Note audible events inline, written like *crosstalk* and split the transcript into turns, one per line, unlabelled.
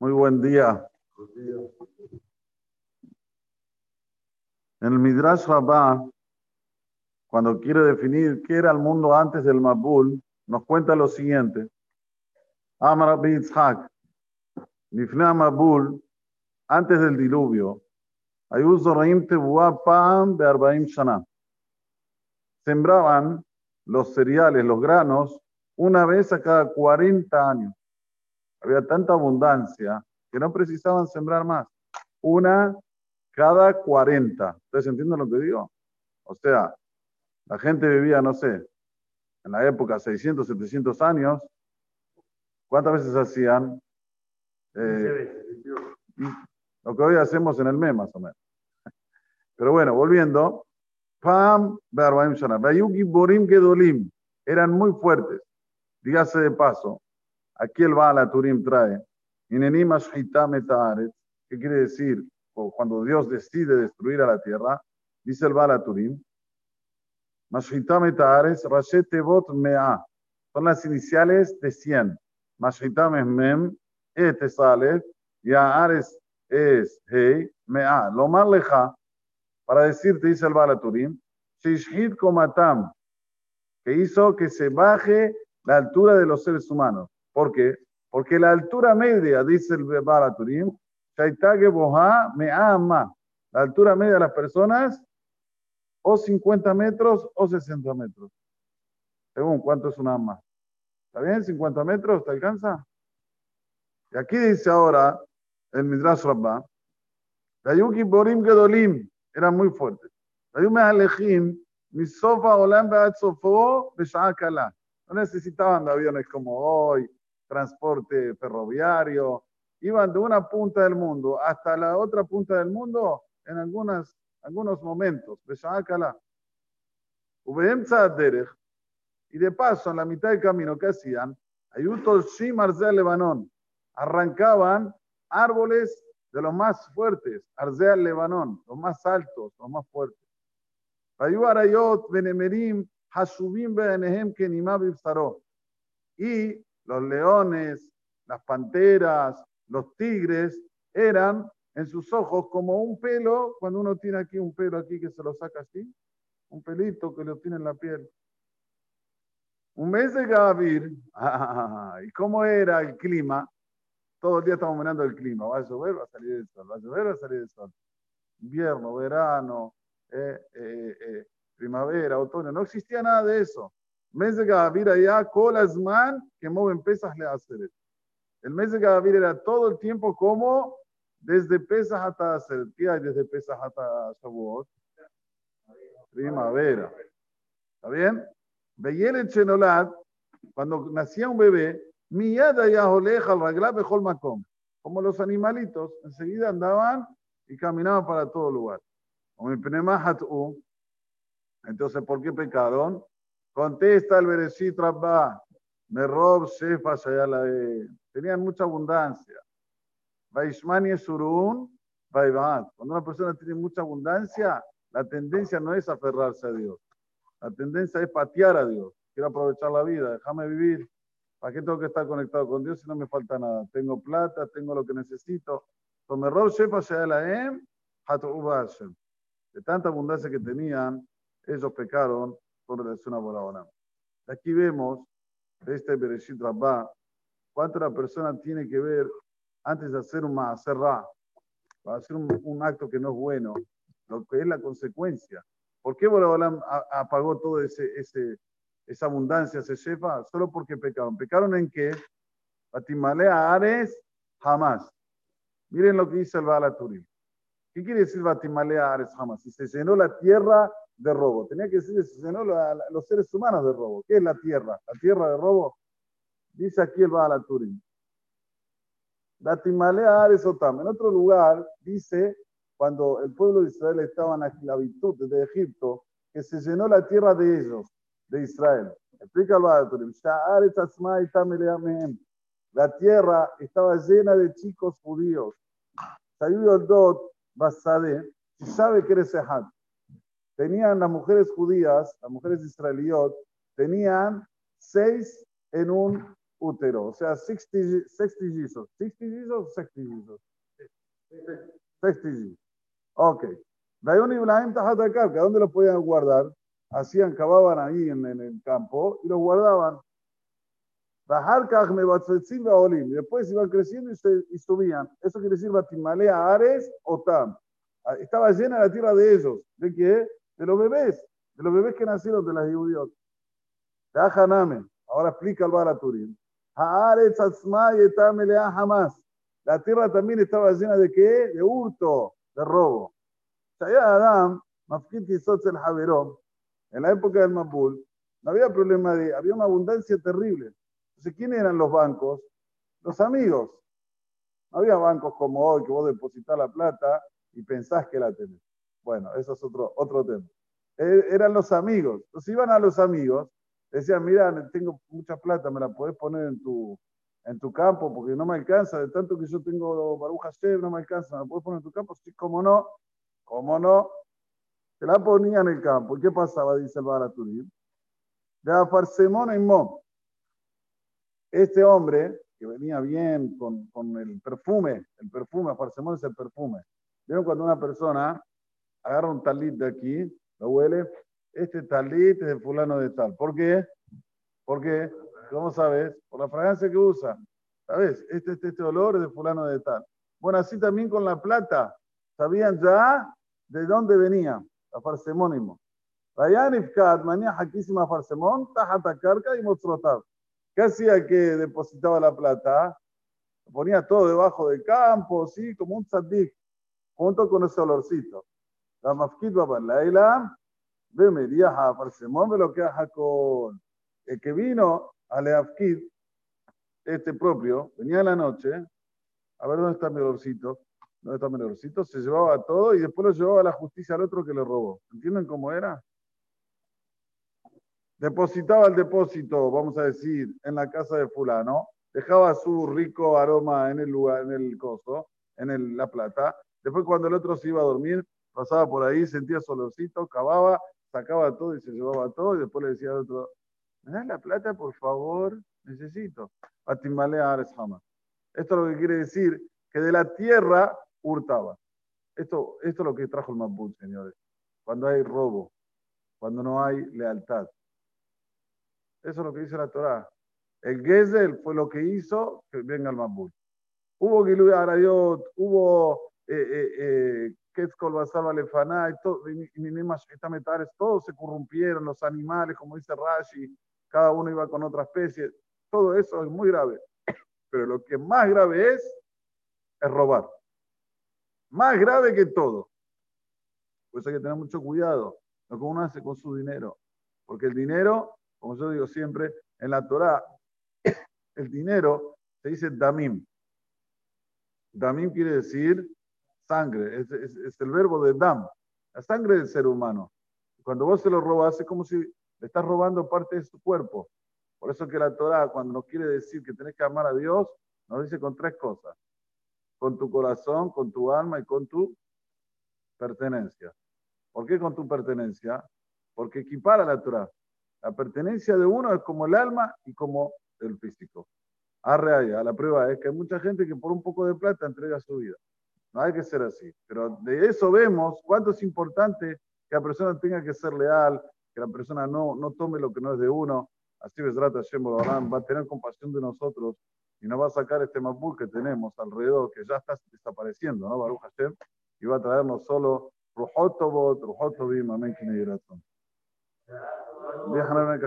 Muy buen día. En el Midrash Rabbah, cuando quiere definir qué era el mundo antes del Mabul, nos cuenta lo siguiente. Amar Yitzhak, Nifna Mabul, antes del diluvio, Shana. Sembraban los cereales, los granos, una vez a cada 40 años. Había tanta abundancia que no precisaban sembrar más. Una cada 40. ¿Ustedes entienden lo que digo? O sea, la gente vivía, no sé, en la época 600, 700 años. ¿Cuántas veces hacían? Eh, lo que hoy hacemos en el mes, más o menos. Pero bueno, volviendo. Pam, Borim Gedolim. Eran muy fuertes. Dígase de paso, aquí el Baal Turim trae, ¿qué quiere decir? Cuando Dios decide destruir a la tierra, dice el Baal Turim, Mea, son las iniciales de 100. Mashitam es Mem, Et es y Ares es Hei, Mea. Lo más leja, para decirte, dice el Baal Turim, Shishhit Komatam, que hizo que se baje la altura de los seres humanos. ¿Por qué? Porque la altura media, dice el Baraturim, me ama. La altura media de las personas, o 50 metros o 60 metros. Según cuánto es una ama. ¿Está bien? ¿50 metros? ¿Te alcanza? Y aquí dice ahora el Midrash Rabbah, Dayuki Borim Gedolim, eran muy fuertes. Dayume Alejim, Misofa Olam Beat Sofo, Kala. No necesitaban de aviones como hoy, transporte ferroviario. Iban de una punta del mundo hasta la otra punta del mundo en algunas, algunos momentos. Y de paso, en la mitad del camino, ¿qué hacían? Ayutos Shim Arzel Lebanón. Arrancaban árboles de los más fuertes, Arzel Lebanón, los más altos, los más fuertes. Benemerim y los leones, las panteras, los tigres eran en sus ojos como un pelo, cuando uno tiene aquí un pelo aquí que se lo saca así, un pelito que lo tiene en la piel. Un mes de Gavir, *laughs* ¿y cómo era el clima? Todo el día estamos mirando el clima, va a llover, va a salir el sol, va a llover, va a salir el sol. Invierno, verano, eh, eh, eh, primavera, otoño, no existía nada de eso. Mes de Gavir allá, Colasman, que mueven pesas le hacer. El mes de Gavir era todo el tiempo como desde pesas hasta hacer. ¿Qué hay desde pesas hasta Shavuot? Primavera. ¿Está bien? el Chenolat, cuando nacía un bebé, Miyada ya oleja al raglab makom. Como los animalitos, enseguida andaban y caminaban para todo lugar. Entonces, ¿por qué pecaron? Contesta el Bereshit Rabba. Me rob Shefa Tenían mucha abundancia. Vaishmani Surun, Cuando una persona tiene mucha abundancia, la tendencia no es aferrarse a Dios. La tendencia es patear a Dios. Quiero aprovechar la vida, déjame vivir. ¿Para qué tengo que estar conectado con Dios si no me falta nada? Tengo plata, tengo lo que necesito. De tanta abundancia que tenían, ellos pecaron con relación a Boraholam. Aquí vemos, de este Bereshit Rabbah, cuánto la persona tiene que ver antes de hacer un Maaserra, para hacer un, acto que no es bueno, lo que es la consecuencia. ¿Por qué apagó toda ese, ese, esa abundancia, ese shefa? Solo porque pecaron. ¿Pecaron en qué? Batimalea Ares, jamás. Miren lo que dice el Balaturim. ¿Qué quiere decir Batimalea Ares jamás? Si se llenó la tierra de robo. Tenía que decir, no, los seres humanos de robo. ¿Qué es la tierra? La tierra de robo. Dice aquí el Baal Turim. Timalea Aresotam. En otro lugar dice, cuando el pueblo de Israel estaba en la esclavitud de Egipto, que se llenó la tierra de ellos, de Israel. Explica el Baal Turim. La tierra estaba llena de chicos judíos. Sayudot Basade, sabe que eres Sehad tenían las mujeres judías, las mujeres israelíes, tenían seis en un útero. O sea, 60, sextillizos. ¿Sextillizos o sextillizos? Sextillizos. Ok. Dayón y Ibrahim Tajatakarka, ¿dónde los podían guardar? Hacían, cavaban ahí en, el campo y los guardaban. Después iban creciendo y subían. Eso quiere decir Batimalea Ares o Tam. Ah, estaba llena la tierra de ellos. ¿De qué? De los bebés. De los bebés que nacieron de las judíos. Ahora explica el Baraturim. Jamás. La tierra también estaba llena de qué? De hurto, de robo. Adam, en la época del Mabul, no había problema de, había una abundancia terrible. Entonces, ¿quiénes eran los bancos? Los amigos. No había bancos como hoy que vos depositas la plata y pensás que la tenés. Bueno, eso es otro, otro tema. E, eran los amigos. Entonces iban a los amigos, decían, mira, tengo mucha plata, me la podés poner en tu, en tu campo porque no me alcanza, de tanto que yo tengo Baruch Hashem, no me alcanza, ¿me la podés poner en tu campo? Sí, cómo no, cómo no. Se la ponía en el campo. ¿Y qué pasaba? Dice el Baraturim. De Afarsemón en Mo. Este hombre, que venía bien con, con el perfume, el perfume, Afarsemón es el perfume, ¿Vieron cuando una persona agarra un talit de aquí, lo huele? Este talit es de fulano de tal. ¿Por qué? Porque, ¿cómo sabes? Por la fragancia que usa. ¿Sabes? Este, este, este olor es de fulano de tal. Bueno, así también con la plata. Sabían ya de dónde venía. La farsemónimo. Rayan Ifkat, manía jaquísima farsemón, tajata carca y mostrotado. ¿Qué hacía que depositaba la plata? Ponía todo debajo del campo, ¿sí? Como un tzadik junto con ese olorcito. A Farsemón, ve lo que haga con el que vino a Leafkid, este propio, venía en la noche, a ver dónde está mi olorcito, dónde está mi olorcito, se llevaba todo y después lo llevaba a la justicia al otro que le robó. ¿Entienden cómo era? Depositaba el depósito, vamos a decir, en la casa de fulano, dejaba su rico aroma en el lugar, en el coso, en la plata, Después cuando el otro se iba a dormir, pasaba por ahí, sentía solorcito, cavaba, sacaba todo y se llevaba todo. Y después le decía al otro, ¿me das la plata, por favor? Necesito. Esto es lo que quiere decir que de la tierra hurtaba. Esto, esto es lo que trajo el Mabut, señores. Cuando hay robo, cuando no hay lealtad. Eso es lo que dice la Torah. El Gezel fue lo que hizo que venga el Mabut. Hubo Gilu Arayot, hubo eh, eh, Lefaná, todos se corrompieron, los animales, como dice Rashi, cada uno iba con otra especie. Todo eso es muy grave. Pero lo que más grave es, es robar. Más grave que todo. Por eso hay que tener mucho cuidado lo que uno hace con su dinero. Porque el dinero, como yo digo siempre, en la Torah, *coughs* el dinero se dice damim. Damim quiere decir sangre, es, el verbo de dam, la sangre del ser humano. Cuando vos se lo robas, es como si le estás robando parte de su cuerpo. Por eso que la Torah, cuando nos quiere decir que tenés que amar a Dios, nos dice con tres cosas. Con tu corazón, con tu alma y con tu pertenencia. ¿Por qué con tu pertenencia? Porque equipara la Torah. La pertenencia de uno es como el alma y como el físico. Arre allá, la prueba es que hay mucha gente que por un poco de plata entrega su vida. No hay que ser así. Pero de eso vemos cuánto es importante que la persona tenga que ser leal, que la persona no, no tome lo que no es de uno. Así Besrat Hashem va a tener compasión de nosotros y nos va a sacar este mapul que tenemos alrededor, que ya está desapareciendo, ¿no? Baruch Hashem, y va a traernos solo Rujotobot, Rujotobim, Amén, Déjame